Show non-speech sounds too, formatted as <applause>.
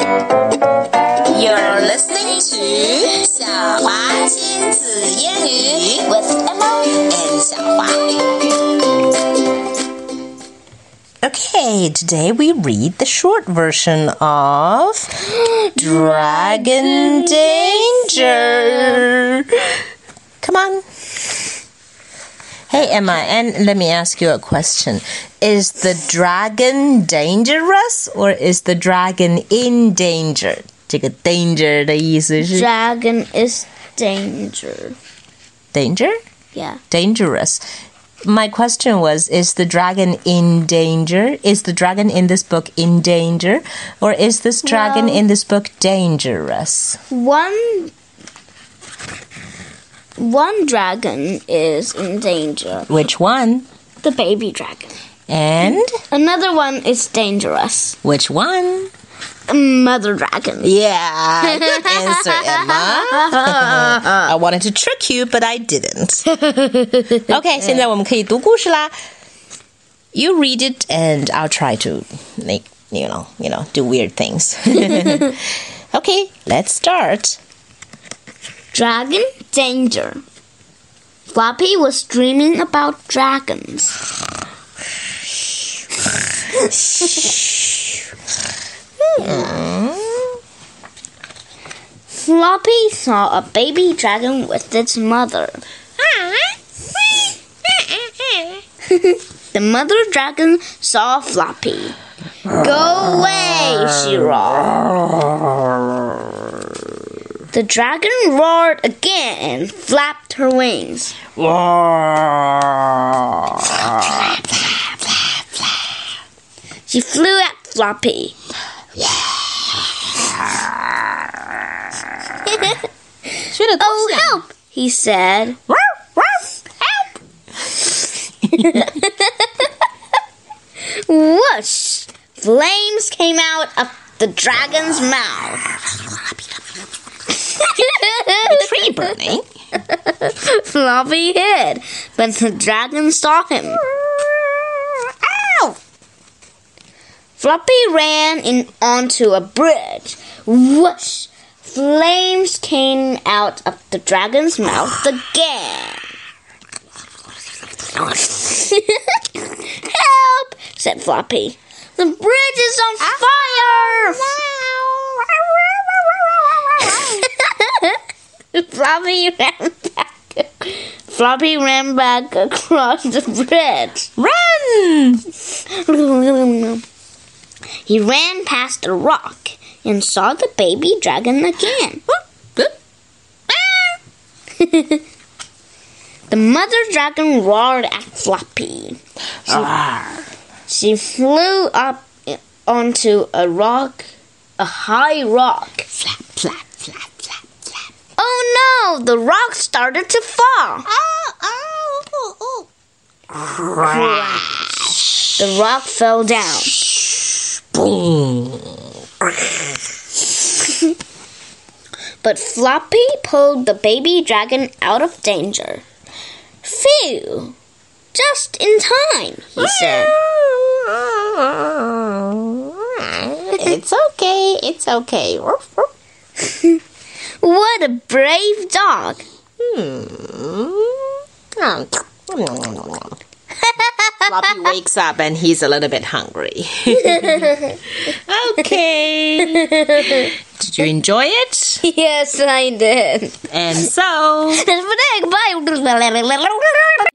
You're listening to 晓华亲子英语 with Emma and Xiaohua. Okay, today we read the short version of Dragon Danger. Come on. Hey, Emma, and let me ask you a question. Is the dragon dangerous or is the dragon in danger? 这个 danger 的意思是 Dragon is danger. danger? Yeah. dangerous. My question was Is the dragon in danger? Is the dragon in this book in danger? Or is this dragon Well- in this book dangerous? One one dragon is in danger. Which one? The baby dragon. And Another one is dangerous. which one? Mother dragon. Yeah, good answer, <laughs> Emma. I wanted to trick you, but I didn't. <laughs> Okay, 现在我们可以读故事啦。You read it, and I'll try to make you know, you know, do weird things. <laughs> okay, let's start. Dragon danger. Floppy was dreaming about dragons. Floppy saw a baby dragon with its mother. the mother dragon saw Floppy. Go away, she roared. The dragon roared again and flapped her wings. She flew at Floppy. <laughs> oh, help! He said. Help! <laughs> Whoosh! Flames came out of the dragon's mouth. Tree burning. Floppy hid, but the dragon saw him. Ow! Floppy ran in onto a bridge. Whoosh! Flames came out of the dragon's mouth again. <laughs> Help! said Floppy. The bridge is on fire! Floppy ran back. Floppy ran back across the bridge. Run! He ran past a rock and saw the baby dragon again. <laughs> the mother dragon roared at Floppy. She flew up onto a rock, a high rock. Flap, flap. Oh! The rock started to fall. Crash. The rock fell down. Boom. <laughs> But Floppy pulled the baby dragon out of danger. Phew! Just in time, he said. <laughs> It's okay, it's okay. What a brave dog! Hmm. Floppy <laughs> wakes up and he's a little bit hungry. <laughs> okay. Did you enjoy it? yes, I did. And so. <laughs>